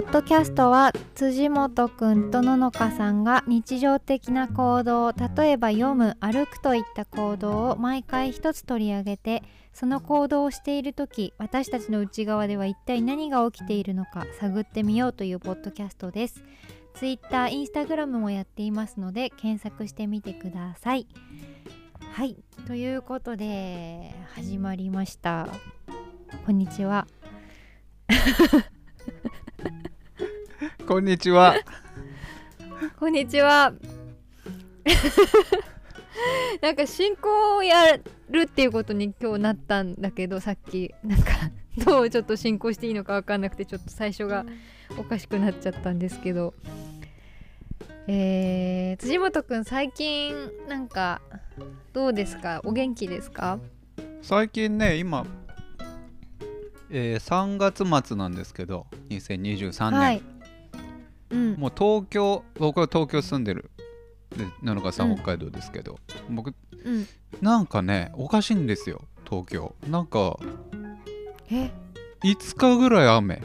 ポッドキャストは辻本くんとののかさんが日常的な行動例えば読む歩くといった行動を毎回一つ取り上げてその行動をしている時私たちの内側では一体何が起きているのか探ってみようというポッドキャストです。Twitter、Instagram もやっていますので検索してみてください。はいということで始まりました。こんにちは。こんにちは。こんにちは。なんか進行をやるっていうことに今日なったんだけどさっき。なんかどうちょっと進行していいのか分かんなくてちょっと最初がおかしくなっちゃったんですけど、えー、辻本くん最近なんかどうですか？お元気ですか？最近ね今、えー、3月末なんですけど2023年、はい、うん、もう東京僕は東京住んでる。で七日さんうん。北海道ですけど、僕うん、なんかねおかしいんですよ東京。なんかえ？5日ぐらい雨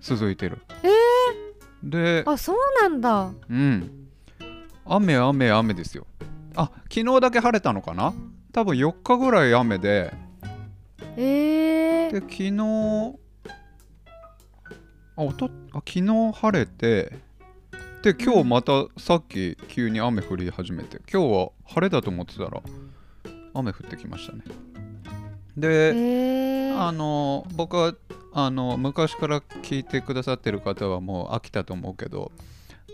続いてる。えであそうなんだ。うん。雨雨雨ですよ。あ昨日だけ晴れたのかな？多分4日ぐらい雨で。えー、で昨日あおとあ昨日晴れてで今日またさっき急に雨降り始めて今日は晴れだと思ってたら雨降ってきましたね。で、えー、あの僕はあの昔から聞いてくださってる方はもう飽きたと思うけど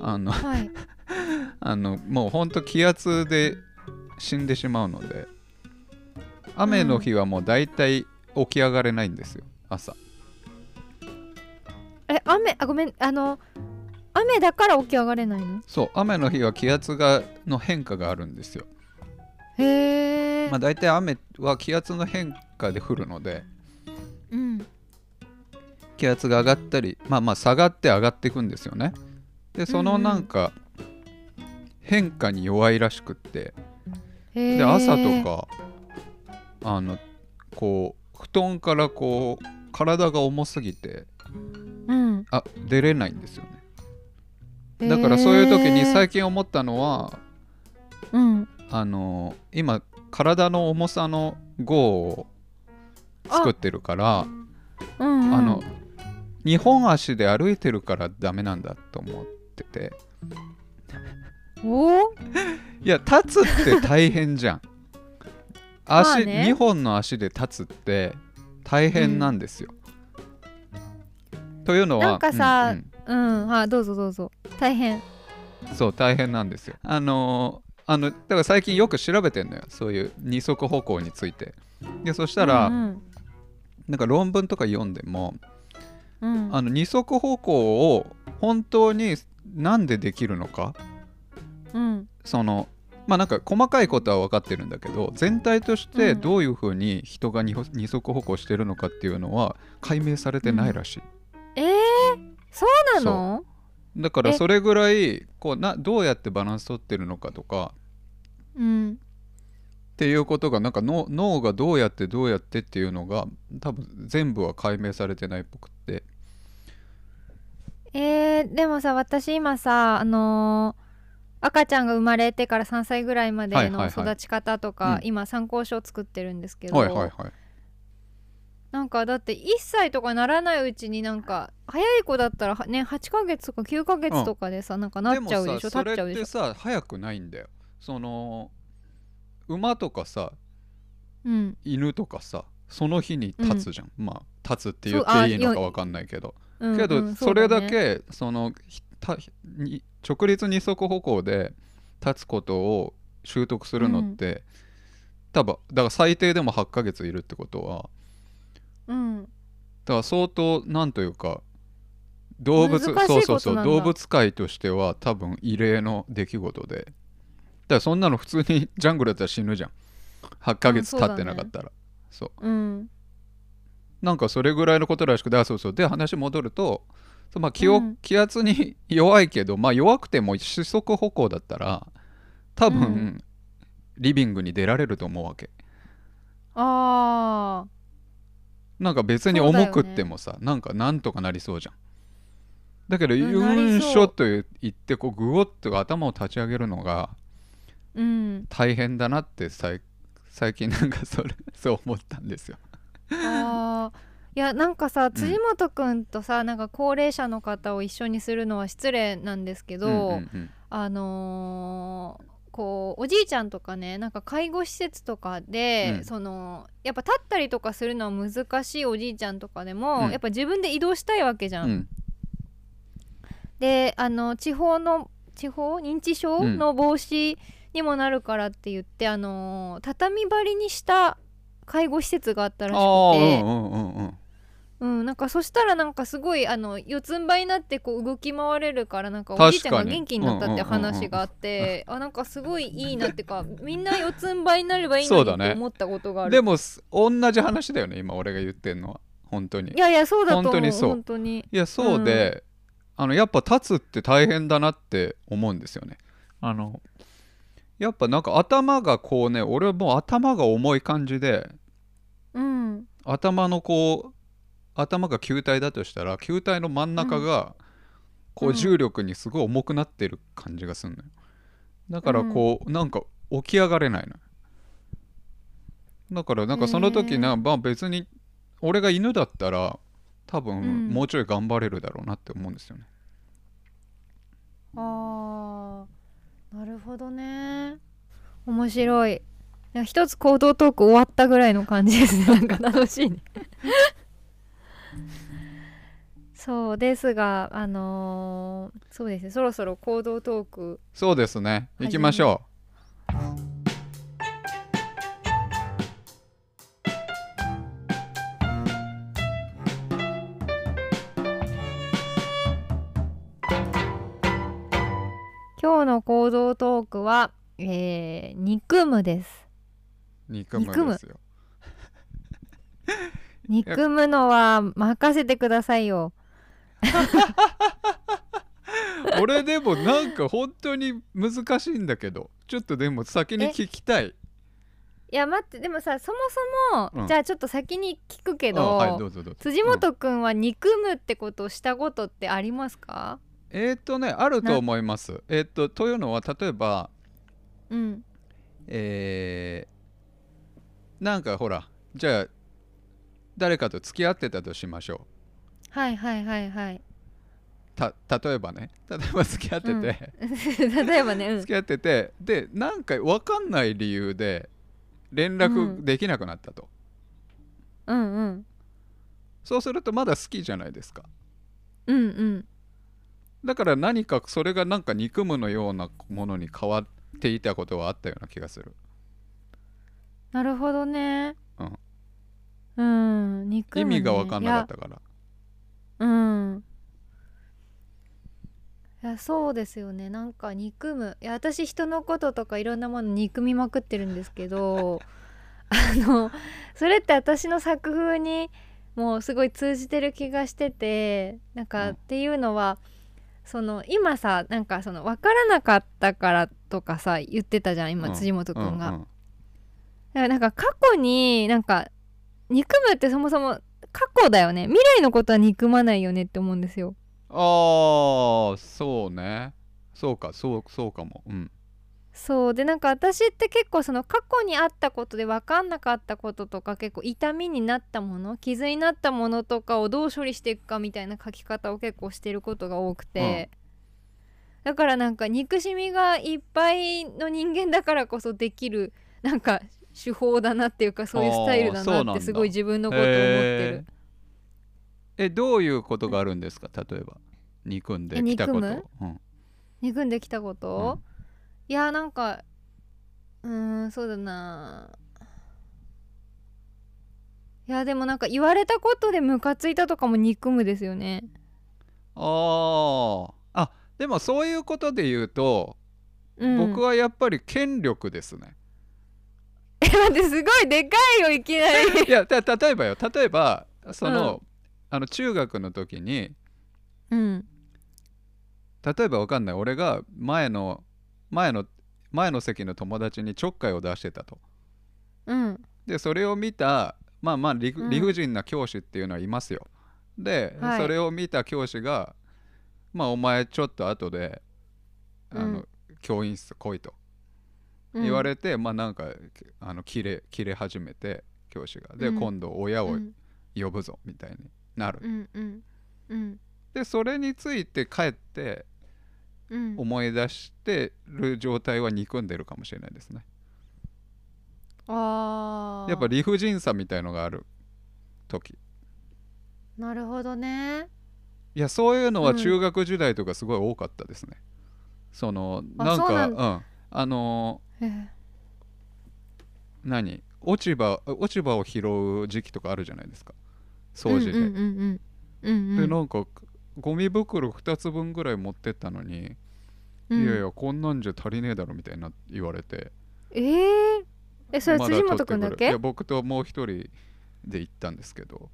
あのはい。あのもうほんと気圧で死んでしまうので雨の日はもう大体起き上がれないんですよ朝え雨あごめんあの雨だから起き上がれないの？そう雨の日は気圧がの変化があるんですよ。へえ、まあ大体雨は気圧の変化で降るのでうん。気圧が上がったりまあまあ下がって上がっていくんですよね。でそのなんか変化に弱いらしくって。へー。で朝とかあのこう布団からこう体が重すぎてうんあ出れないんですよね。だからそういう時に最近近思ったのはうん。あの今体の重さの号を作ってるからうんうん。あの2本足で歩いてるからダメなんだと思ってて。おー。いや立つって大変じゃん。足、まあね。2本の足で立つって大変なんですよ、というのはなんかさうんうん。うんはいどうぞどうぞ。大変。そう大変なんですよ。あのーあのだから最近よく調べてんのよ。そういう二足歩行について。でそしたら、うんなんか論文とか読んでもうん。うんあの二足歩行を本当になんでできるのか？うん。そのまあなんか細かいことは分かってるんだけど全体としてうん。どういうふうに人が二足歩行してるのかっていうのは解明されてないらしい、えー、そうなの？だからえ。それぐらいこうなどうやってバランス取ってるのかとか。うん。っていうことがなんか脳脳がどうやってどうやってっていうのが多分全部は解明されてないっぽくって。えー、でもさ私今さあのー赤ちゃんが生まれてから3歳ぐらいまでの育ち方とか、うん。今参考書を作ってるんですけど、はいはいはいなんかだって1歳とかならないうちになんか早い子だったらはね8ヶ月とか9ヶ月とかでさ、なんかなっちゃうでしょ？って立っちゃうでしょ？さ早くないんだよ。その馬とかさうん。犬とかさその日に立つじゃん、まあ立つって言っていいのかよ分かんないけど、うんけど、うんそれだけそのひたに直立二足歩行で立つことを習得するのって、多分だから最低でも8ヶ月いるってことはうん。だから相当なんというか動物そうそうそう動物界としては多分異例の出来事で。だからそんなの普通にジャングルだったら死ぬじゃん。8ヶ月経ってなかったら、そう。うんなんかそれぐらいのことらしくてあそうそう。で話戻るとまあ気を、うん。気圧に弱いけどまあ弱くても四足歩行だったら多分、うん。リビングに出られると思うわけ。あなんか別に重くってもさ、なんかなんとかなりそうじゃん。だけどうんなりそう。ユンショと言ってこうグオッと頭を立ち上げるのがうん。大変だなって最近なんかそれ そう思ったんですよ。あー。いやなんかさ辻本くんとさ、なんか高齢者の方を一緒にするのは失礼なんですけど、うんうんうん。あのーこうおじいちゃんとかねなんか介護施設とかで、うん。そのやっぱ立ったりとかするのは難しいおじいちゃんとかでも、うん。やっぱ自分で移動したいわけじゃん。うん。であの地方の地方？認知症？うん。の防止にもなるからって言って、あのー畳張りにした介護施設があったらしくて。うんうんうんうんうん、なんかそしたらなんかすごいあの四つん這いになってこう動き回れるからなんかおじいちゃんが元気になったって話があって、あなんかすごいいいなってかみんな四つん這いになればいいのにそうだねって思ったことがある。でもす同じ話だよね今俺が言ってんのは。本当に。いやいやそうだと思う。本当にそう。本当に。いやそうで、あのやっぱ立つって大変だなって思うんですよね。あのやっぱなんか頭がこうね俺はもう頭が重い感じでうん。頭のこう頭が球体だとしたら球体の真ん中がこううん重力にすごい重くなってる感じがするのよ。だからこう、なんか起き上がれないのよ。だからなんかその時な、まあ別に俺が犬だったら多うん。分もうちょい頑張れるだろうなって思うんですよね、あーなるほどね。面白い。一つ行動トーク終わったぐらいの感じですね。なんか楽しいねそうですがあのーそうですね。そろそろ行動トークそうですね。行きましょ今日の行動トークは、えー、憎むです。う憎む憎むですよ。憎むのは任せてくださいよ 俺でもなんか本当に難しいんだけどちょっとでも先に聞きたい。いや待ってでもさそもそも、うん。じゃあちょっと先に聞くけあど、はいどうぞどうぞ。辻本くんは憎むってことをしたことってありますか？えーっとねあると思います。えーっとというのは例えばうん。えーなんかほらじゃあ誰かと付き合ってたとしましょはいはいはいはい。うた例えばね。例えば付き合ってて、うん。例えばね、うん。付き合ってて。でなんか分かんない理由で連う絡ん。できなくなったと、うんうん。そうするとまだ好きじゃないですか。うんうん。だから何かそれがなんか憎むのようなものに変わっていたことはあったような気がする。なるほどね。うん。うん。憎む、ね、意味が分かんなかったからうん。いやそうですよね。なんか憎む。いや私人のこととかいろんなもの憎みまくってるんですけど あのそれって私の作風にもうすごい通じてる気がしててなんか、うんっていうのはその今さなんかその分からなかったからとかさ言ってたじゃん今、うん。辻本くんが。うんうん。だからなんか過去になんか憎むってそもそも過去だよね。未来のことは憎まないよねって思うんですよ。ああそうね。そうかそうそうかも。うん。そう。でなんか私って結構その過去にあったことで分かんなかったこととか結構痛みになったもの傷になったものとかをどう処理していくかみたいな書き方を結構してることが多くて、だからなんか憎しみがいっぱいの人間だからこそできるなんか手法だなっていうかそういうスタイルだなってすごい自分のことを思ってる。えどういうことがあるんですか例えば憎んできたこと。え憎うん。憎んできたこと、いやなんかうーんそうだな。いやでもなんか言われたことでムカついたとかも憎むですよね。あー。あでもそういうことで言うと、うん。僕はやっぱり権力ですねえ待ってすごいでかいよいきなり。いやた例えばよ。例えばその,、あの中学の時にうん。例えばわかんない。俺が前の前の前の席の友達にちょっかいを出してたと。うん。でそれを見たまあまあ理,、不尽な教師っていうのはいますよ。で、はい。それを見た教師がまあお前ちょっと後であの、うん。教員室来いと。うん言われて、まあなんかあの切れ切れ始めて教師が。で、うん。今度親をうん。呼ぶぞみたいになる、うんうん。うん。でそれについて帰ってうん。思い出してる状態は憎んでるかもしれないですね。あー。やっぱ理不尽さみたいのがある時。なるほどね。いやそういうのはうん。中学時代とかすごい多かったですね、そのあなんかそうなんうん。あのへえ何？落ち葉落ち葉を拾う時期とかあるじゃないですか。掃除で、うんうんうんうんうん。でなんかゴミ袋2つ分ぐらい持ってったのに、うん。いやいやこんなんじゃ足りねえだろみたいな言われて。えー、えそれ辻本くんだけ？いや僕ともう一人で行ったんですけど。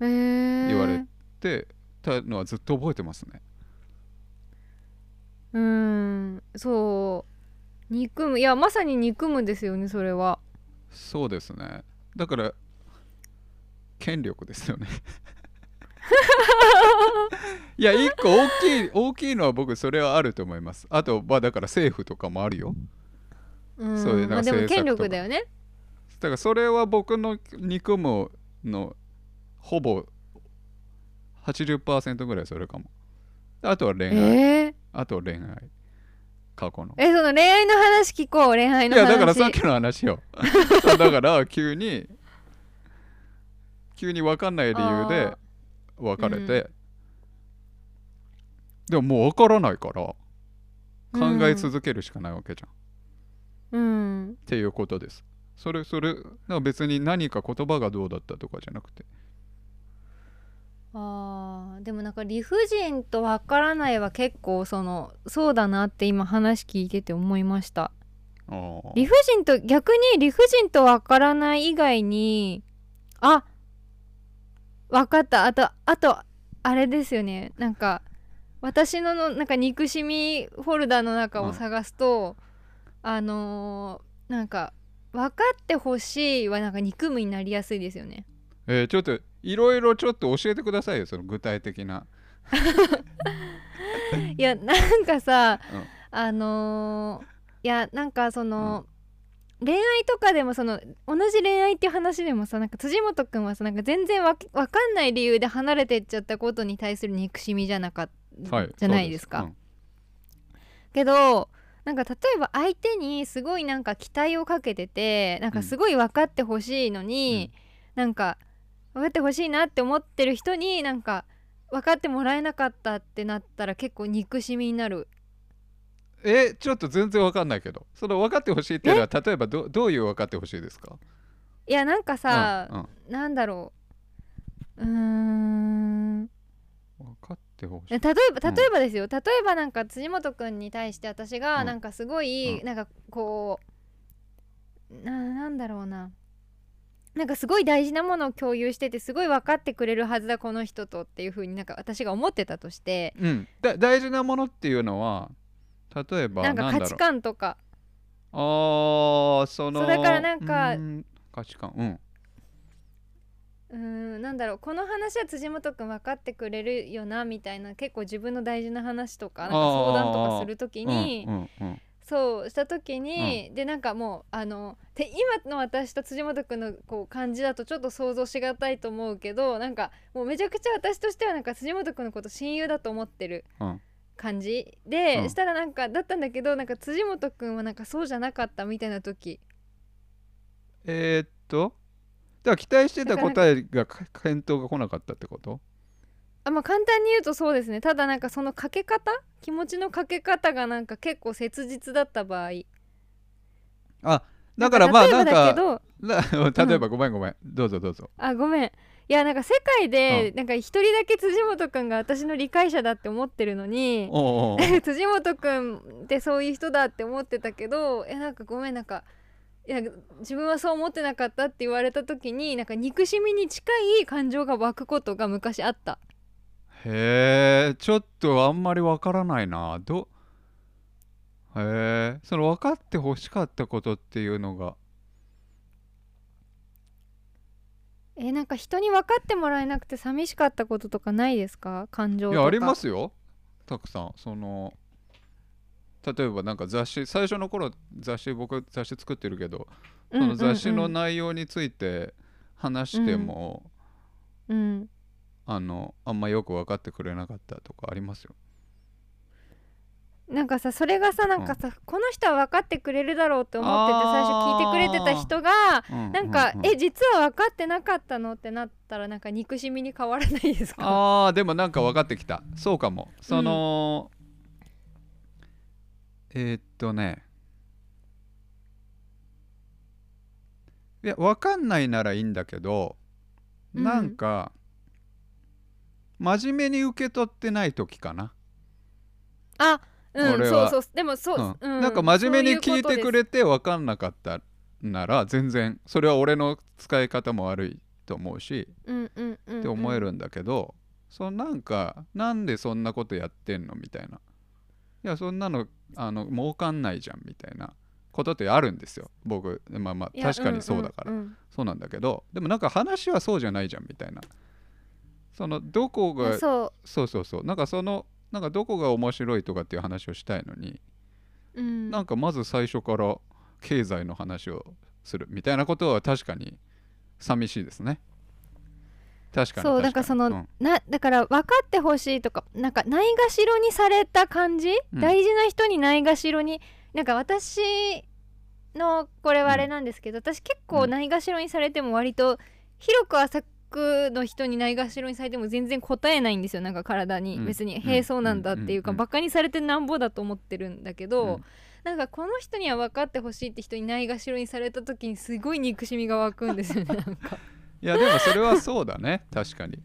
えー、言われてたのはずっと覚えてますね。うーんそう憎むいやまさに憎むですよねそれは。そうですね。だから権力ですよね。いや一個大きい大きいのは僕それはあると思います。あとまあだから政府とかもあるよ。うん。そういうなんかまあでも権力だよね。だからそれは僕の憎むのほぼ80%ぐらいそれかも。あとは恋愛、えー、あとは恋愛過去の。えその恋愛の話聞こう。恋愛いの話。やだからさっきの話よ。だから急に急に分かんない理由で別れて、でももう分からないから考え続けるしかないわけじゃん、うん。っていうことです。それそれ別に何か言葉がどうだったとかじゃなくてあーでもなんか理不尽とわからないは結構そのそうだなって今話聞いてて思いました。理不尽と逆に理不尽とわからない以外にあわかった。あとあとあれですよね。なんか私ののなんか憎しみフォルダの中を探すと、あのーなんか分かってほしいはなんか憎むになりやすいですよね。えーちょっといろいろちょっと教えてくださいよその具体的な、いやなんかさうん。あのーいやなんかその、恋愛とかでもその同じ恋愛っていう話でもさなんか辻元くんはさなんか全然わわかんない理由で離れてっちゃったことに対する憎しみじゃなかった、はい、じゃないですか。そうけどなんか例えば相手にすごいなんか期待をかけててなんかすごい分かってほしいのに、なんか分かってほしいなって思ってる人になんか分かってもらえなかったってなったら結構憎しみになる。うんえちょっと全然わかんないけど。その分かってほしいっていうのは例えばどどういう分かってほしいですか？いやなんかさ、うんうん。なんだろう。うーん。分かってほしい。例えば例えばですよ、例えばなんか辻元くんに対して私がうん。なんかすごい、うん。なんかこうななんだろうななんかすごい大事なものを共有しててすごい分かってくれるはずだこの人とっていう風になんか私が思ってたとしてうん、だ大事なものっていうのは例えばなんか価値観とか。あーそのそうだからなんか価値観。うん。うーんなんだろうこの話は辻元くん分かってくれるよなみたいな結構自分の大事な話とかなんか相談とかする時にうんうんうんそうした時に、でなんかもうあのて今の私と辻元くんのこう感じだとちょっと想像しがたいと思うけどなんかもうめちゃくちゃ私としてはなんか辻元くんのこと親友だと思ってるうん。感じ。で、うん。したらなんかだったんだけどなんか辻元くんはなんかそうじゃなかったみたいな時。えー、っとだから期待してた答えがか 返答が来なかったってこと？あまあ簡単に言うとそうですね。ただなんかそのかけ方気持ちのかけ方がなんか結構切実だった場合。あだからまあなんか 例えばごめんごめん。どうぞどうぞ。あごめん。いやなんか世界でなんか一人だけ辻元くんが私の理解者だって思ってるのに 辻元くんってそういう人だって思ってたけどえなんかごめんなんかいや自分はそう思ってなかったって言われた時になんか憎しみに近い感情が湧くことが昔あったへえちょっとあんまりわからないな。どへえその分かってほしかったことっていうのが。えなんか人に分かってもらえなくて寂しかったこととかないですか？感情とか。いやありますよ。たくさん。その例えばなんか雑誌最初の頃雑誌僕雑誌作ってるけどその雑誌の内容について話しても、うんあのあんまよく分かってくれなかったとかありますよ。なんかさそれがさなんかさ、この人は分かってくれるだろうって思ってて最初聞いてくれてた人がうん。なんか、ううえ実は分かってなかったのってなったらなんか憎しみに変わらないですか？あーでもなんか分かってきた。そうかも。その、えーっとね。いや分かんないならいいんだけど、うん。なんか真面目に受け取ってない時かな、あうんそうそう。でもそう、うん。うん。なんか真面目に聞いてくれて分かんなかったなら全然それは俺の使い方も悪いと思うし、うんうんうんうん。って思えるんだけど、そのなんかなんでそんなことやってんのみたいな。いやそんなのあの儲かんないじゃんみたいな。ことってあるんですよ。僕まあまあ確かにそうだから、んんそうなんだけどでもなんか話はそうじゃないじゃんみたいなそのどこがそそうそうそう。なんかそのなんかどこが面白いとかっていう話をしたいのに、う、うん、なんかまず最初から経済の話をするみたいなことは確かに寂しいですね。確かにそう確なんかその、うん。なだから分かってほしいとかなんかないがしろにされた感じ、うん。大事な人にないがしろに？なんか私のこれはあれなんですけど、私結構ないがしろにされても割と広く浅くの人にないがしろにされても全然答えないんですよ。なんか体に、うん。別に「うん。へえそうなんだ」っていうか、うん。バカにされてなんぼだと思ってるんだけど、うん。なんかこの人には分かってほしいって人にないがしろにされた時にすごい憎しみが湧くんですよね なんか。いやでもそれはそうだね。確かに。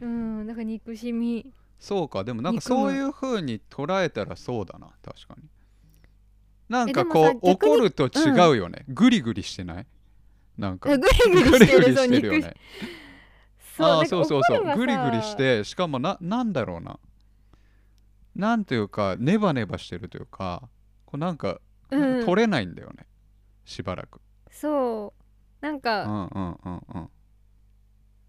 うんなんか憎しみ。そうか。でもなんかそういう風に捉えたらそうだな。確かに。なんかこう怒ると違うよね、グリグリしてない？なんか。グリグリしてるしてるよね。そうそうそうそう。グリグリしてしかもななんだろうな。なんていうかネバネバしてるというかこうなんか、うん。取れないんだよね。しばらく。そう。なんうかんうんうん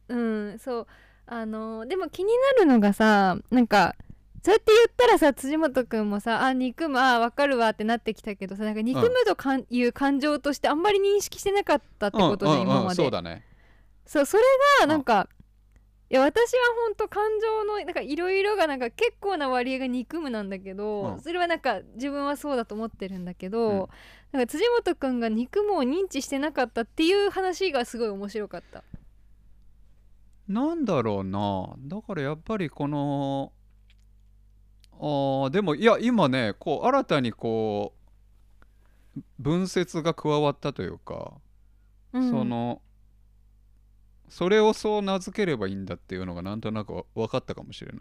うん。うん、そう。あのーでも気になるのがさなんかそうやって言ったらさ辻元くんもさあ憎むあ分かるわってなってきたけどさなんか憎むとかん、いう感情としてあんまり認識してなかったってことじゃん、うん。うんうん今まで。そうだね。そうそれがなんかいや私は本当感情のなんかいろいろがなんか結構な割合が憎むなんだけど、うん。それはなんか自分はそうだと思ってるんだけど、うん。なんか辻元くんが憎むを認知してなかったっていう話がすごい面白かった。なんだろうな。だからやっぱりこのあーでもいや今ねこう新たにこう分節が加わったというか、うん。そのそれをそう名付ければいいんだっていうのがなんとなく分かったかもしれな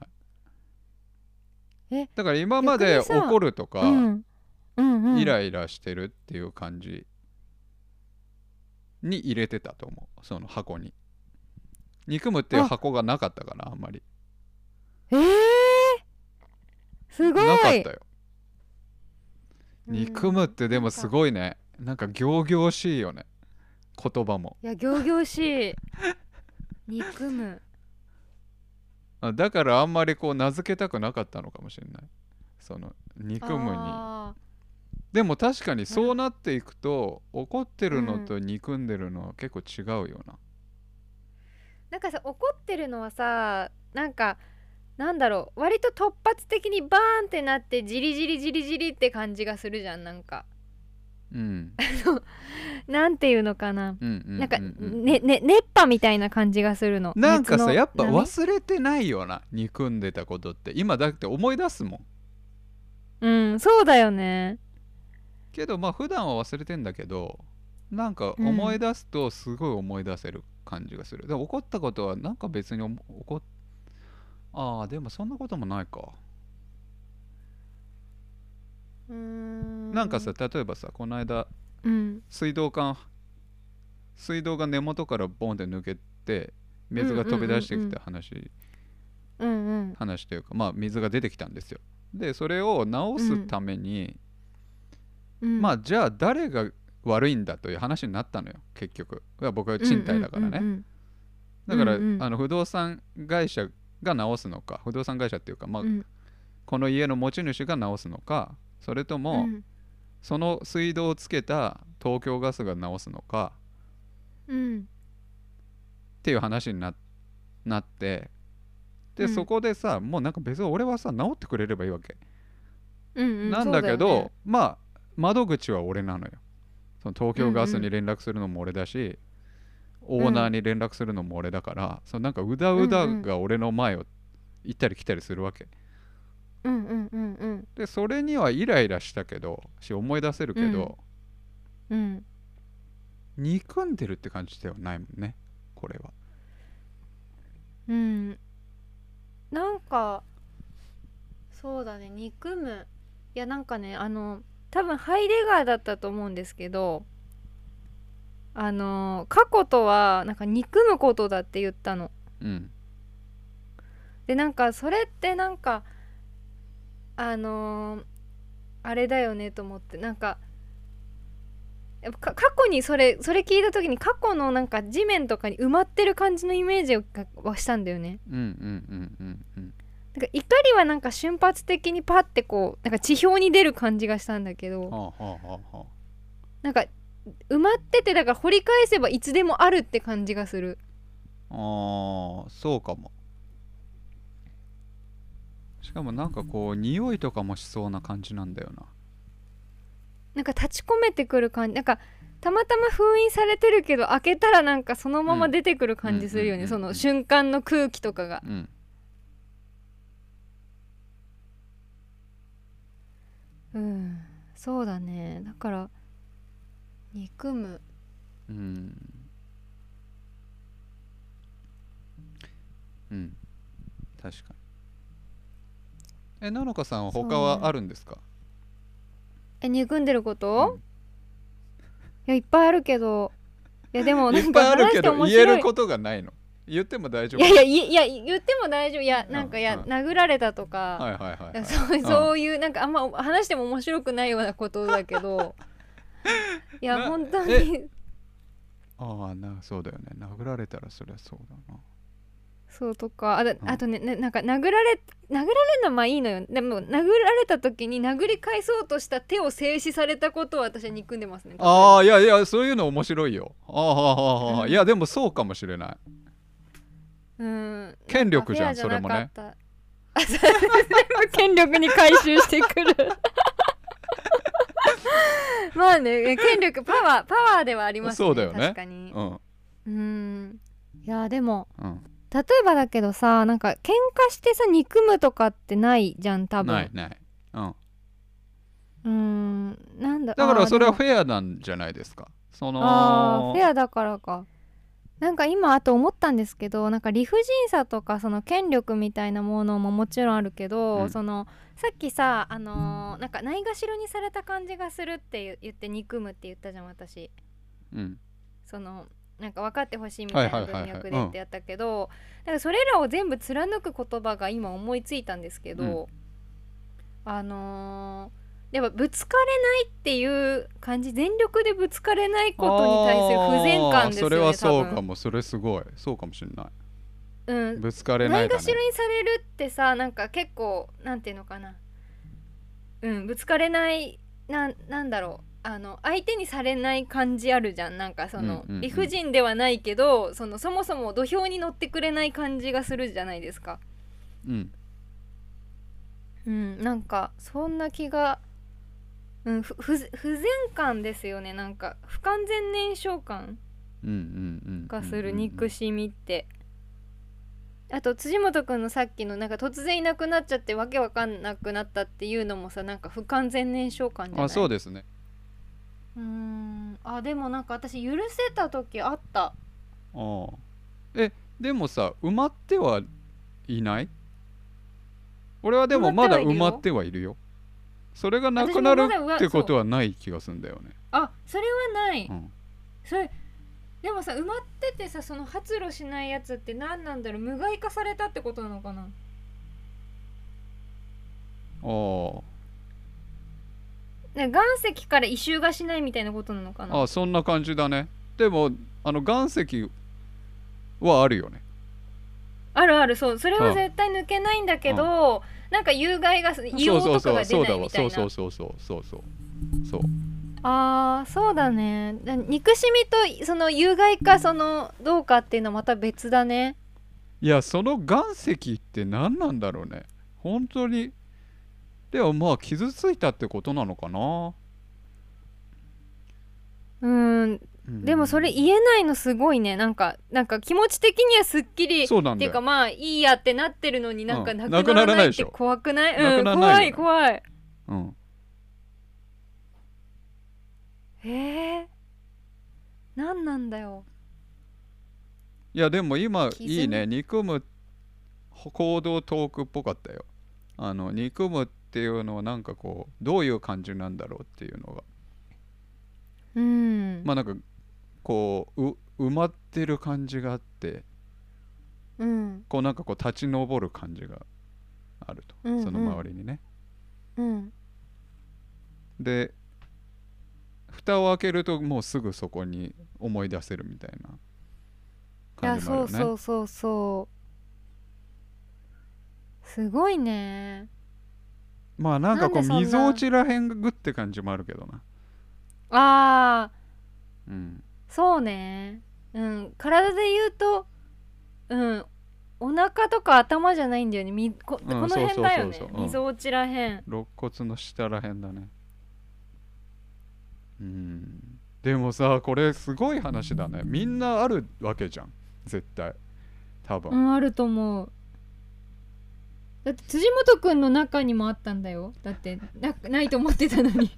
い。えだから今まで怒るとか、うん。うんうん、イライラしてるっていう感じに入れてたと思う。その箱に。憎むっていう箱がなかったかなあんまり。えー、すごい。なかったよ。うん。憎むってでもすごいね。なんか仰々しいよね。言葉も。いや仰々しい。憎む。あだからあんまりこう名付けたくなかったのかもしれない。その憎むに。あでも確かにそうなっていくと怒ってるのと憎んでるのは結構違うよな、ーなんかさ怒ってるのはさなんかなんだろう割と突発的にバーンってなってじりじりじりじりって感じがするじゃんなんか。うん。なんていうのかな、うんうんうんうん。なんかねね熱波みたいな感じがするの。なんかさやっぱ波忘れてないよな憎んでたことって。今だって思い出すもん。うんそうだよね。けどまあ普段は忘れてんだけどなんかうん。思い出すとすごい思い出せる感じがする、でも怒ったことはなんか別に思怒っああでもそんなこともないか、うーん。なんかさ例えばさこの間うん。水道管水道が根元からボンって抜けて水が飛び出してきた話、うんうん話というかまあ水が出てきたんですよ。でそれを直すために、うん。まあじゃあ誰が悪いんだという話になったのよ結局。いや僕は賃貸だからね、うんうんだから、うんうん。あの不動産会社が直すのか不動産会社っていうか、まあうん。この家の持ち主が直すのかそれとも、うん。その水道をつけた東京ガスが直すのかうん。っていう話にななってで、うん。そこでさもうなんか別に俺はさ直ってくれればいいわけ、うんうんなんだけどねまあ窓口は俺なのよ。その東京ガスに連絡するのも俺だし、オーナーに連絡するのも俺だから、そのなんかうだうだうんうんが俺の前を行ったり来たりするわけ。うんうんうんうん。でそれにはイライラしたけどし思い出せるけど、うん。憎んでるって感じではないもんねこれは。うん。なんかそうだね憎む。いやなんかねあの多分ハイデガーだったと思うんですけどあの過去とはなんか憎むことだって言ったの。うん。でなんかそれってなんかあのーあれだよねと思って。なんかやっぱか過去にそれそれ聞いた時に過去のなんか地面とかに埋まってる感じのイメージがはしたんだよね。なんか怒りはなんか瞬発的にパッてこうなんか地表に出る感じがしたんだけど。はあはあはあはなんか埋まっててだから掘り返せばいつでもあるって感じがする。ああーそうかも。しかもなんかこう匂いとかもしそうな感じなんだよな。なんか立ち込めてくる感じなんかたまたま封印されてるけど開けたらなんかそのまま出てくる感じするよね、うん。その瞬間の空気とかが。うん。うん。そうだね。だから憎む。うん。うん。確かに。えなのかさんは他はねあるんですか？え憎んでること、うん。いやいっぱいあるけど。いや でもいなんかっぱいある話してけど言えることがないの？言っても大丈夫？いやいやいいや言っても大丈夫。いやうん。なんかいや、うん。殴られたとか、はいはいはいはい。いやそうそういうなんかあんま話しても面白くないようなことだけど いやな本当に。え？ああなそうだよね。殴られたらそりゃそうだな。そうとか。あだん。あとねななんか殴られ殴られるのはまあいいのよ。でも殴られた時に殴り返そうとした手を静止されたことを私は憎んでますね。ああいやいやそういうの面白いよ。ああうん。いやでもそうかもしれない。うん。権力じゃんそう。全部権力に回収してくるまあね権力 パワーパワーではありますねそうだよね。確かに。うん。うん。いやでもうん。例えばだけどさなんか喧嘩してさ憎むとかってないじゃん多分。ないない。うん。うーんなんだだからそれはフフェアなんじゃないですか？そのあーフェアだからか。なんか今あと思ったんですけどなんか理不尽さとかその権力みたいなものももちろんあるけど、うん。そのさっきさあのーなんかないがしろにされた感じがするって言言って憎むって言ったじゃん私。うん。そのなんか分かってほしいみたいな文脈でってやったけどだからそれらを全部貫く言葉が今思いついたんですけど、あのーやっぱぶつかれないっていう感じ全力でぶつかれないことに対する不全感ですよねそれはそうかも。それすごい。そうかもしれないうん。ぶつかれなないがしろにされるってさなんか結構なんていうのかな。うんぶつかれないなんなんだろう。あの相手にされない感じあるじゃん。なんかその、うんうんうん。理不尽ではないけどそのそもそも土俵に乗ってくれない感じがするじゃないですか。うん。うんなんかそんな気がうんふ不不全感ですよね。なんか不完全燃焼感がする憎しみってあと辻本くんのさっきのなんか突然いなくなっちゃってわけわかんなくなったっていうのもさなんか不完全燃焼感じゃない？あそうですね。うーん。あでもなんか私許せた時あった。ああ。えでもさ埋まってはいない？俺はでもまだ埋まってはいるよ。それがなくなるってことはない気がするんだよね。あそれはない、うん。それでもさ埋まっててさその発露しないやつって何なんだろう？無害化されたってことなのかな？あーね岩石から異臭がしないみたいなことなのかな？あそんな感じだね。でもあの岩石はあるよね。あるあるそう。それは絶対抜けないんだけど、なんか有害がそう硫黄とかそうそうが出ないみたいな。そうそうそうそうそうそう。そうあーそうだね。だ憎しみとその有害かそのどうかっていうのはまた別だね。いやその岩石って何なんだろうね。本当に。でもまあ傷ついたってことなのかな、うん。うん。でもそれ言えないのすごいね。なんかなんか気持ち的にはすっきり。そうなんっていうかまあいいやってなってるのになんかうん。なくならないって怖くない？うん。怖い怖い。うんへえ何なんだよ。いやでも今傷いいね。憎む行動トークっぽかったよ。あの憎むっていうのはなんかこうどういう感じなんだろうっていうのが。うん、まあなんかこうう埋まってる感じがあって。うん。こうなんかこう立ち上る感じがあると、うんうん。その周りにね。うん。で蓋を開けるともうすぐそこに思い出せるみたいないやそう感じもあるよね。そうそうそうすごいね。まあなんかこうなんでそんな。溝落ちらへんがグって感じもあるけどな。あー。うん。そうね。うん。体で言うとうん。お腹とか頭じゃないんだよね。みこ,、うんこの辺だよね。そうそうそうそう。うん。溝落ちらへん。肋骨の下らへんだねうん。でもさこれすごい話だね。みんなあるわけじゃん。絶対。多分、うんあると思う。だって辻元くんの中にもあったんだよ。だってなないと思ってたのに。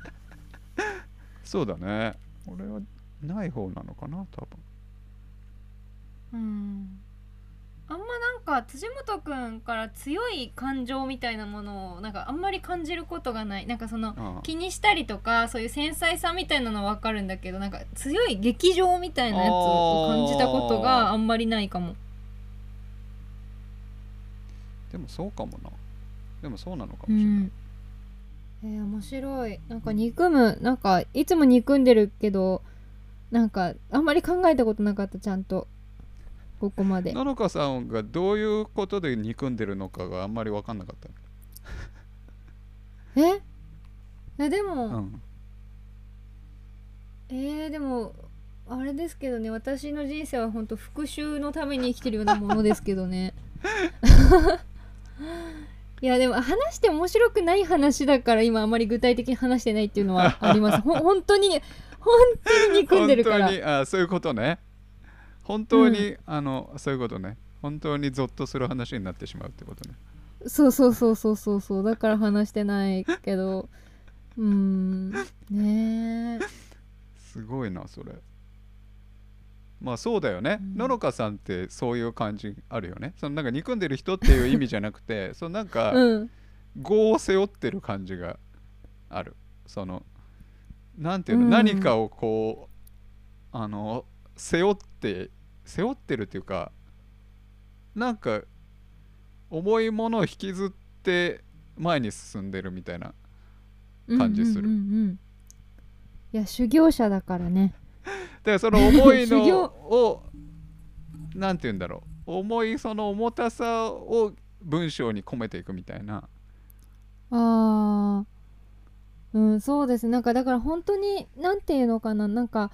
そうだね。俺はない方なのかな多分。うんあんまなんか辻元くんから強い感情みたいなものをなんかあんまり感じることがない。なんかその気にしたりとかそういう繊細さみたいなのは分かるんだけどなんか強い劇場みたいなやつを感じたことがあんまりないかも。でもそうかもな。でもそうなのかもうしれない、ん。えー、面白い。なんか憎む。なんかいつも憎んでるけどなんかあんまり考えたことなかったちゃんとここまで。ののかさんがどういうことで憎んでるのかがあんまり分かんなかった。え？えでも、うん。えー、でもあれですけどね。私の人生は本当復讐のために生きてるようなものですけどね。いやでも話して面白くない話だから今あまり具体的に話してないっていうのはあります。ほん本当に本当に憎んでるから。本当に？あそういうことね本当に、あのそういうことね。本当にゾッとする話になってしまうってことね。そうそうそうそうそうそう。だから話してないけど。うーん。ねえ。すごいなそれ。まあそうだよね、うん。ののかさんってそういう感じあるよね。そのなんか憎んでる人っていう意味じゃなくて そのなんかうん。業を背負ってる感じがある。そのなんていうの、うん。何かをこうあの背負って背負ってるっていうかなんか重いものを引きずって前に進んでるみたいな感じするうんうんうんうん。いや修行者だからね。でその重いのをなんて言うんだろう。重いその重たさを文章に込めていくみたいな。あー。うんそうです。なんかだから本当になんていうのかな。なんか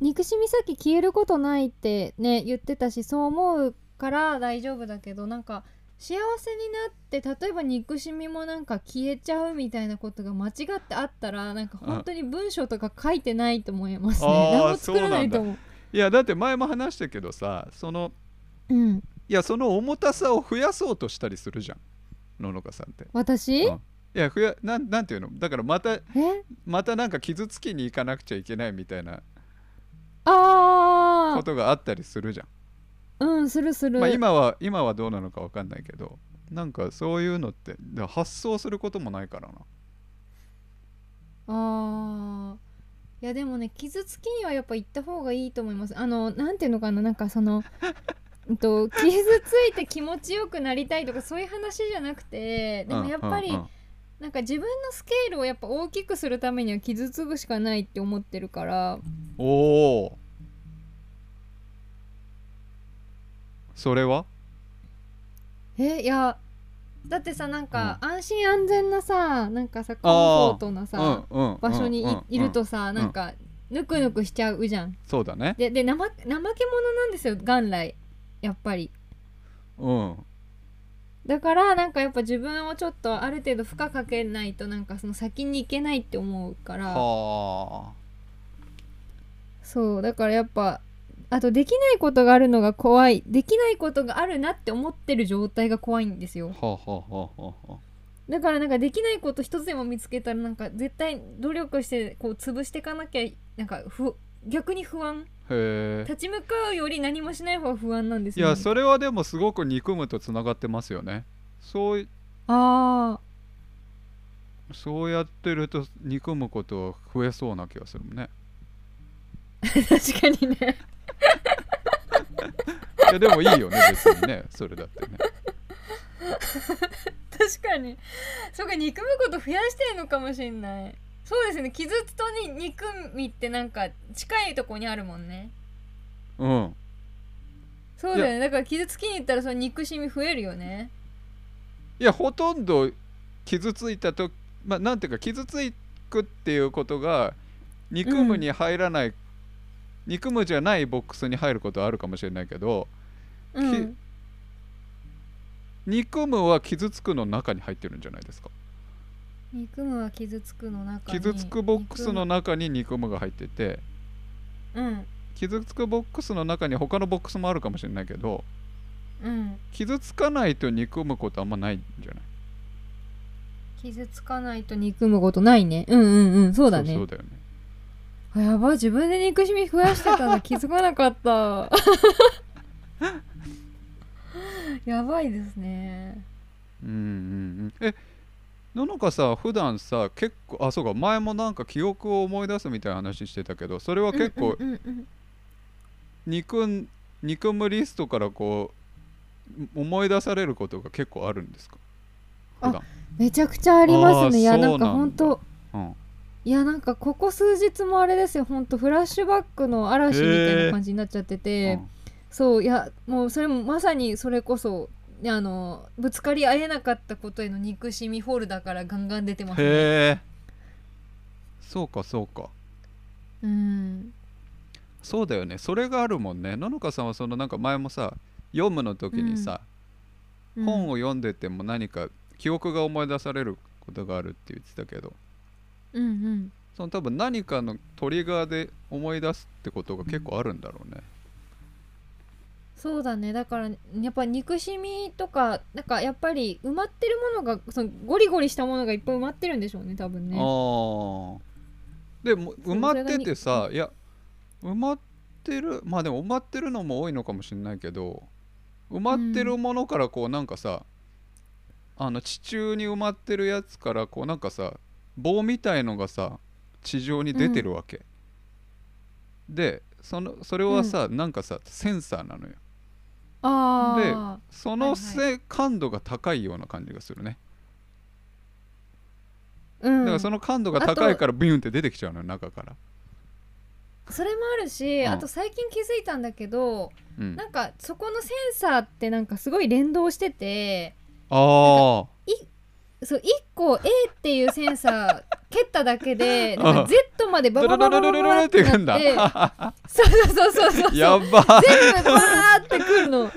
憎しみさっき消えることないってね言ってたしそう思うから大丈夫だけどなんか幸せになって例えば憎しみもなんか消えちゃうみたいなことが間違ってあったらなんか本当に文章とか書いてないと思いますね。何も作らないと思う。いやだって前も話したけどさそのうん。いやその重たさを増やそうとしたりするじゃん。ののかさんって。私、うん。いや増やなんなんていうの？だからまたえ？またなんか傷つきに行かなくちゃいけないみたいなあことがあったりするじゃん。あうんするする、まあ今は今はどうなのかわかんないけどなんかそういうのって発想することもないからな。あー。いやでもね傷つきにはやっぱ行った方がいいと思います。あのなんていうのかななんかその うんと傷ついて気持ちよくなりたいとかそういう話じゃなくてでもやっぱり、うんうんうんなんか自分のスケールをやっぱ大きくするためには傷つくしかないって思ってるから。おおそれは？えいやだってさなんか、安心安全なさなんかさコンフォートなさ、場所にい,、るとさなんかぬくぬくしちゃうじゃん。そうだね。でで怠怠け者なんですよ元来。やっぱり。うんだからなんかやっぱ自分をちょっとある程度負荷かけないとなんかその先に行けないって思うから。はそう。だからやっぱあとできないことがあるのが怖い。できないことがあるなって思ってる状態が怖いんですよ。だからなんかできないこと一つでも見つけたらなんか絶対努力してこう潰していかなきゃなんかふ逆に不安立ち向かうより何もしない方が不安なんですよ、ね、いやそれはでもすごく憎むとつながってますよね。そういあそうやってると憎むこと増えそうな気がするもんね。ー 確かにね。いやでもいいよね別にね。それだってね。確かに。そうか憎むこと増やしてるのかもしれないそうですね。傷つとに憎みってなんか近いとこにあるもんね。うん。そうだよね。だから傷つきに行ったらその憎しみ増えるよね。いやほとんど傷ついたとまあなんていうか傷つくっていうことが憎むに入らない、憎むじゃないボックスに入ることはあるかもしれないけどうん。憎むは傷つくの中に入ってるんじゃないですか憎むは傷つくの中に傷つくボックスの中に憎むが入っててうん。傷つくボックスの中に他のボックスもあるかもしれないけどうん。傷つかないと憎むことあんまないんじゃない？傷つかないと憎むことないね。うんうんうん。そうだね。そうだよね。あやばい。自分で憎しみ増やしてたんだ 気づかなかった。やばいですね。うんうんうん。えののかさ普段さ結構あそうか前もなんか記憶を思い出すみたいな話してたけどそれは結構うんうんうん。憎ん憎むリストからこう思い出されることが結構あるんですか？普段。めちゃくちゃありますね。いやなんなんだ。ほんとうん。いやなんかここ数日もあれですよ。ほんとフラッシュバックの嵐みたいな感じになっちゃってて、うん。そういやもうそれもまさにそれこそねあのぶつかり合えなかったことへの憎しみフォルダからガンガン出てますね。へえ。そうかそうか。うん。そうだよね。それがあるもんね。ののかさんはそのなんか前もさ読むの時にさ、本をを読んでても何か記憶が思い出されることがあるって言ってたけど。うんうん。その多分何かのトリガーで思い出すってことが結構あるんだろうね。そうだねだからやっぱ憎しみとかなんかやっぱり埋まってるものがそのゴリゴリしたものがいっぱい埋まってるんでしょうね多分ねああ。でも埋まっててさいや埋まってるまあでも埋まってるのも多いのかもしれないけど埋まってるものからこうなんかさ、あの地中に埋まってるやつからこうなんかさ棒みたいのがさ地上に出てるわけ。でそのそれはさ、なんかさセンサーなのよ。ああそのせ、はい感度が高いような感じがするね。うんだからその感度が高いからビュンって出てきちゃうのよ中から。それもあるし、うんあと最近気づいたんだけどうん、なんかそこのセンサーってなんかすごい連動しててああ。そう1個 A っていうセンサー蹴っただけであ なんか Z までバババババババってっていくんだ。なってそうそうそうそうそうやばい。全部バーってくるの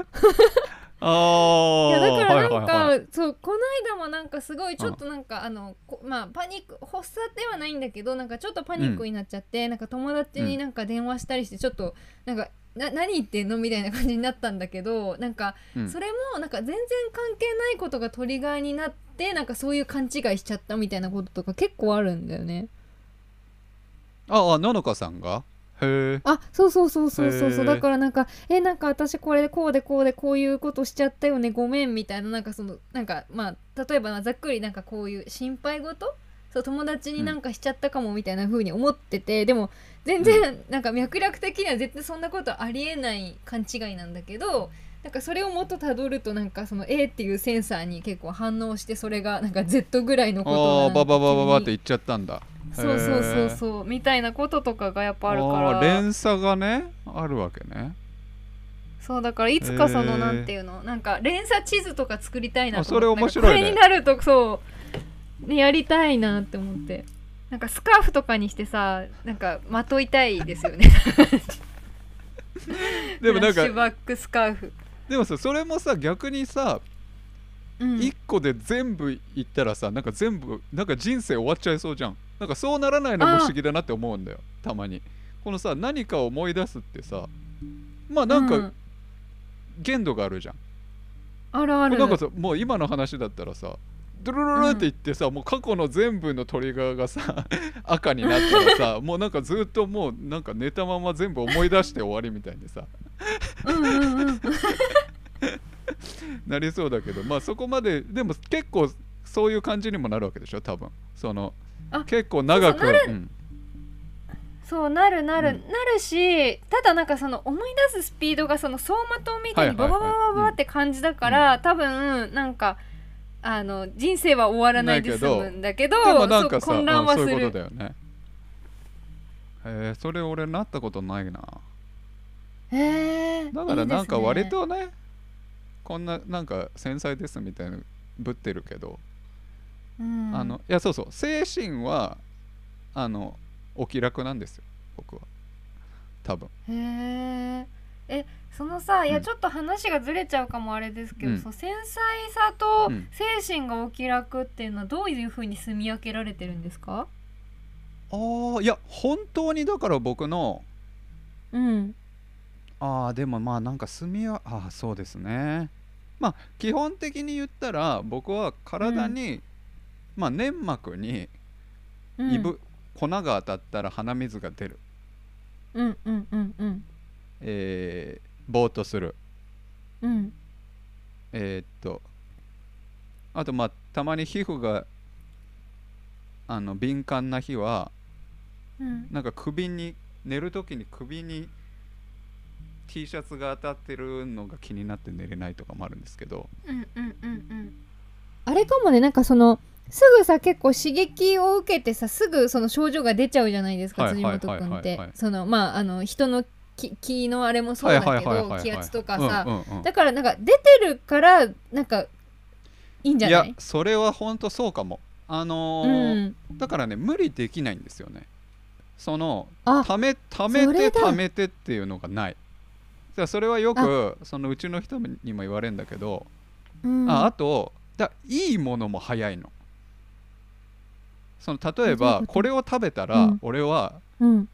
ああ。いやだからなんか、はいはいはいそうこの間もなんかすごいちょっとなんか、あのこまあパニック発作ではないんだけどなんかちょっとパニックになっちゃって、なんか友達になんか電話したりしてちょっとなんかな何言ってんのみたいな感じになったんだけどなんかうんそれもなんか全然関係ないことがトリガーになってなんかそういう勘違いしちゃったみたいなこととか結構あるんだよね。ああ、ののかさんが？あそうそうそうそうそうそう。だからなんかえなんか私これこうでこうでこういうことしちゃったよね。ごめんみたいな。なんかそのなんかまあ例えばなざっくりなんかこういう心配事？そう友達になんかしちゃったかもみたいな風に思ってて、でも全然なんか脈絡的には絶対そんなことありえない勘違いなんだけどなんかそれをもっとたどるとなんかその A っていうセンサーに結構反応してそれがなんか Z ぐらいのことああ、がバババババって言っちゃったんだ。そうそうそうう。そう。みたいなこととかがやっぱあるから。連鎖がね、あるわけね。そうだからいつかその、なんていうのなんか連鎖地図とか作りたいなあと思って。それ面白いね。これになるとそうねやりたいなって思って。なんかスカーフとかにしてさなんかまといたいですよね。でもなんかッシュバックスカーフでもさそれもさ逆にさうん。1個で全部いったらさなんか全部なんか人生終わっちゃいそうじゃん。なんかそうならないのも不思議だなって思うんだよ。たまに。このさ何かを思い出すってさまあなんかうん。限度があるじゃん、あるある。なんかさもう今の話だったらさドゥルルルルって言ってさ、もう過去の全部のトリガーがさ 赤になったらさもうなんかずっともうなんか寝たまま全部思い出して終わりみたいにさうんうんうん。なりそうだけどまあそこまででも結構そういう感じにもなるわけでしょ多分。そのあ結構長くそうなる。うん。そうなるなる、うん。なるしただなんかその思い出すスピードがその走馬灯みたいにババババババって感じだから、多分なんかあの人生は終わらないで済むんだけどでもなんかさ混乱はすうんそういうことるだよね。へえそれ俺なったことないなへえだからなんかいい割ですね。とねこんななんか繊細ですみたいなぶってるけど、うん。あのいやそうそう精神はあのお気楽なんですよ僕は。多分。へええそのさいやうんちょっと話がずれちゃうかもあれですけど、うん。その繊細さとうん。精神がお気楽っていうのはどういうふうに住み分けられてるんですか？ああいや本当にだから僕のうんああでもまあなんか住みはああそうですね。まあ基本的に言ったら僕は体に、まあ粘膜に粉が当たったら鼻水が出る。うんうんうんうん。えー、ぼーっとする。うん。えーっとあとまあたまに皮膚があの敏感な日はうん。なんか首に寝る時に首に T シャツが当たってるのが気になって寝れないとかもあるんですけど。うんうんうんうん。あれかもねなんかそのすぐさ結構刺激を受けてさすぐその症状が出ちゃうじゃないですか辻はいはい本君って。そのまああの人の気気のあれもそうだけど気圧とかさうんうんうん。だからなんか出てるからなんかいいんじゃい？やないそれは本当そうかも。あのうーん。だからね無理できないんですよね。そのあためためてためてっていうのがないだそれはよくそのうちの人にも言われるんだけど、うん。ああとだいいものも早いの。その例えばこれを食べたら、うん。俺はうん。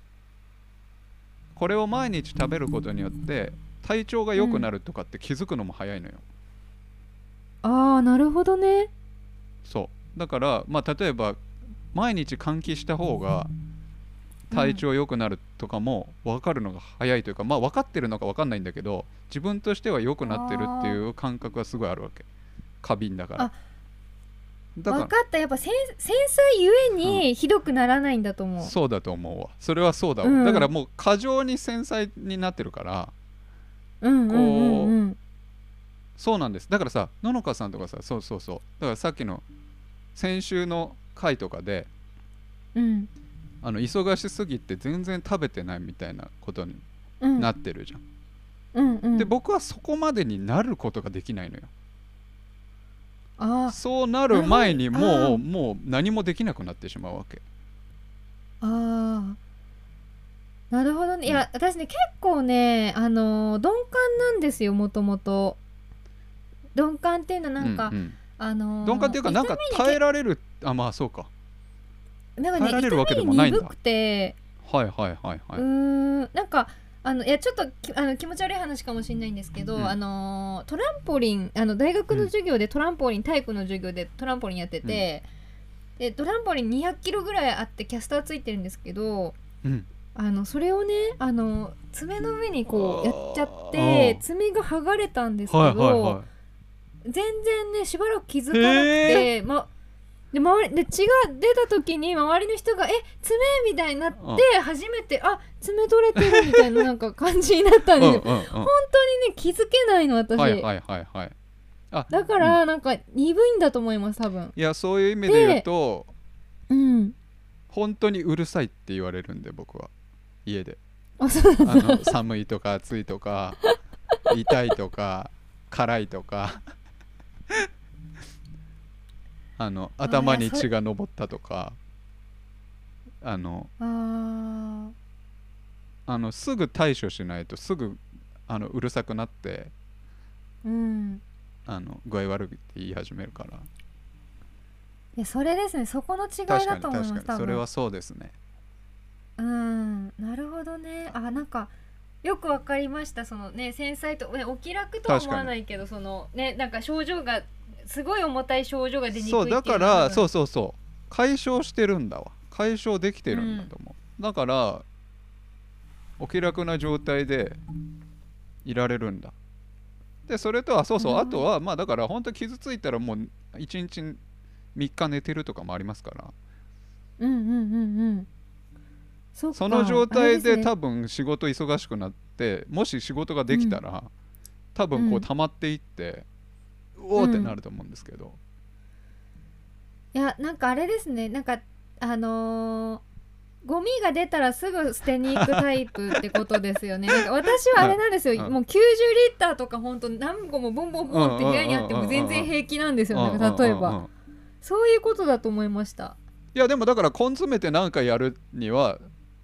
これを毎日食べることによって体調が良くなるとかって気づくのも早いのよ、ああなるほどね。そう。だからまあ例えば毎日換気した方が体調良くなるとかも分かるのが早いというか、まあ分かってるのか分かんないんだけど自分としては良くなってるっていう感覚がすごいあるわけ。過敏だから。あだか分かった。やっぱ繊繊細ゆえにひどくならないんだと思う、らそうだと思うわ。それはそうだわ、うん。だからもう過剰に繊細になってるからうんうんうんうん。そうなんです。だからさののかさんとかさそうそうそう。だからさっきの先週の回とかでうんあの忙しすぎて全然食べてないみたいなことにうん。なってるじゃん、うんうん。で僕はそこまでになることができないのよ。あそうなる前にもうもう何もできなくなってしまうわけ。あー。なるほどね。いや私ね結構ねあのー鈍感なんですよもともと。鈍感っていうのはなんか、うんうん。あのー鈍感っていうかなんか耐えられる。あまあそうかなんかね耐えられるわけで痛もないんだ鈍くて。はいはいはいはい。うーんなんかあのいやちょっときあの気持ち悪い話かもしれないんですけど、うん。あのートランポリンあの大学の授業でトランポリン、体育の授業でトランポリンやってて、でトランポリン200キロぐらいあってキャスターついてるんですけどうん。あのそれをねあの爪の上にこうやっちゃっあーて爪が剥がれたんですけど、はいはいは全然ねしばらく気づかなくて、ま、で周りで血が出た時に周りの人が「え爪!」みたいになって初めて「あ爪取れてる」みたいな なんか感じになったんいですよ。うん本当にね気づけないの私、はいはいはいはい。あだからなんか鈍いんだと思います多分。いやそういう意味で言うとうん。本当にうるさいって言われるんで僕は。家で。寒いとか暑いとか 痛いとか辛いとかあの頭に血が上ったとかあのあのすぐ対処しないとすぐあのうるさくなってうん。あの具合悪いって言い始めるから。いやそれですね。そこの違い確かだに確かにと思います多分。それはそうですね。うん。なるほどね。あなんかよくわかりました。そのね繊細と、ね、お気楽とは思わないけどそのねなんか症状がすごい重たい症状が出にくいそううだからそううそううそう。解消してるんだわ。解消できてるんだと思う、だからお気楽な状態でいられるんだ。でそれとはそうそう、うん。あとはまあだから本当傷ついたらもう1日3日寝てるとかもありますから。うんうんうんうんその状態で多分仕事忙しくなってもし仕事ができたら、多分こううん。溜まっていって、うおーってなると思うんですけど、いやなんかあれですね。なんかあのーゴミが出たらすぐ捨てに行くタイプってことですよね。なんか私はあれなんですよ、うんもう90リッターとか本当何個もボンボンボンって部屋にあっても全然平気なんですよ、なんか例えば、そういうことだと思いました。いやでもだから根詰めて何かやるには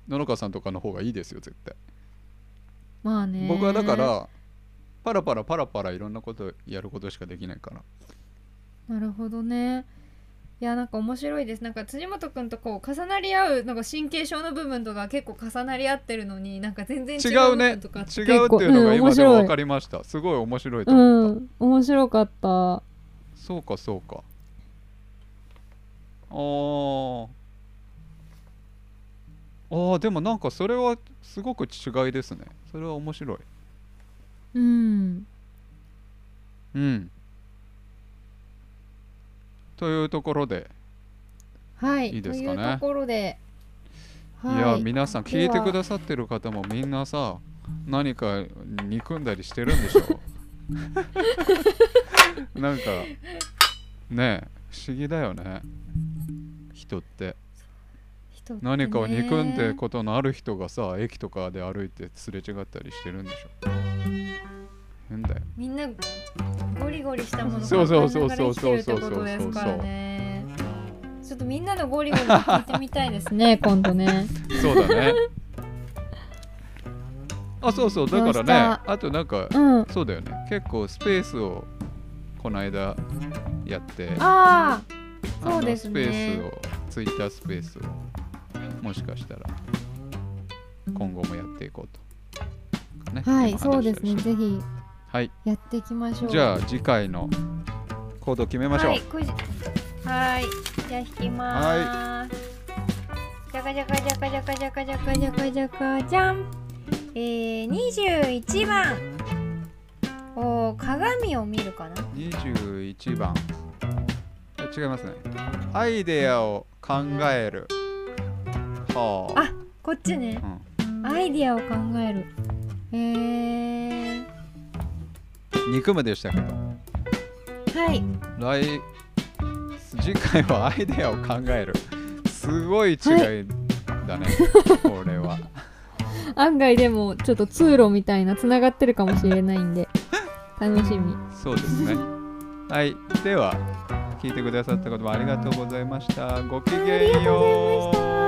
野々川さんとかの方がいいですよ絶対。まあね僕はだからパラパラパラパラいろんなことやることしかできないから。なるほどね。いやなんか面白いです。なんか辻本くんとこう重なり合うなんか神経症の部分とか結構重なり合ってるのになんか全然違うね分とか違うっていうのが今でも分かりました。すごい面白いとう思った、ん。面白かった。そうかそうか。あー。あーでもなんかそれはすごく違いですね。それは面白いうん。うん。というところで、はい。いいですかね。というところで。い、や皆さん聞いてくださってる方もみんなさ何か憎んだりしてるんでしょ なんかねえ不思議だよね。人って人ね。何かを憎んでことのある人がさ駅とかで歩いてすれ違ったりしてるんでしょ？変だよ。みんなゴリゴリしたものそうそうそう考えながら生きてるってことですからね。ちょっとみんなのゴリゴリ聞いてみたいですね 今度ね。そうだね。あそうそう。だからねたあとなんかうん。そうだよね。結構スペースをこの間やって。ああそうですね。スペースをツイッタースペースをもしかしたら。今後もやっていこうと、ねはい今そうですねぜひ。はい。やっていきましょう。じゃあ次回のコード決めましょう、はい、くじはい。じゃあ引きまーす、じゃかじゃかじゃかじゃかじゃかじゃかじゃかじゃかじゃんえー、21番。おー鏡を見るかな？21番。あ違いますね。アイデアを考える。はああこっちね。うんアイディアを考える。えー、憎むでしたけど。はい。来次回はアイデアを考える。すごい違いだね、これは。案外でもちょっと通路みたいなつながってるかもしれないんで。楽しみ。そうですね。はい。では聞いてくださったこともありがとうございました。ごきあげんりがとうございまよう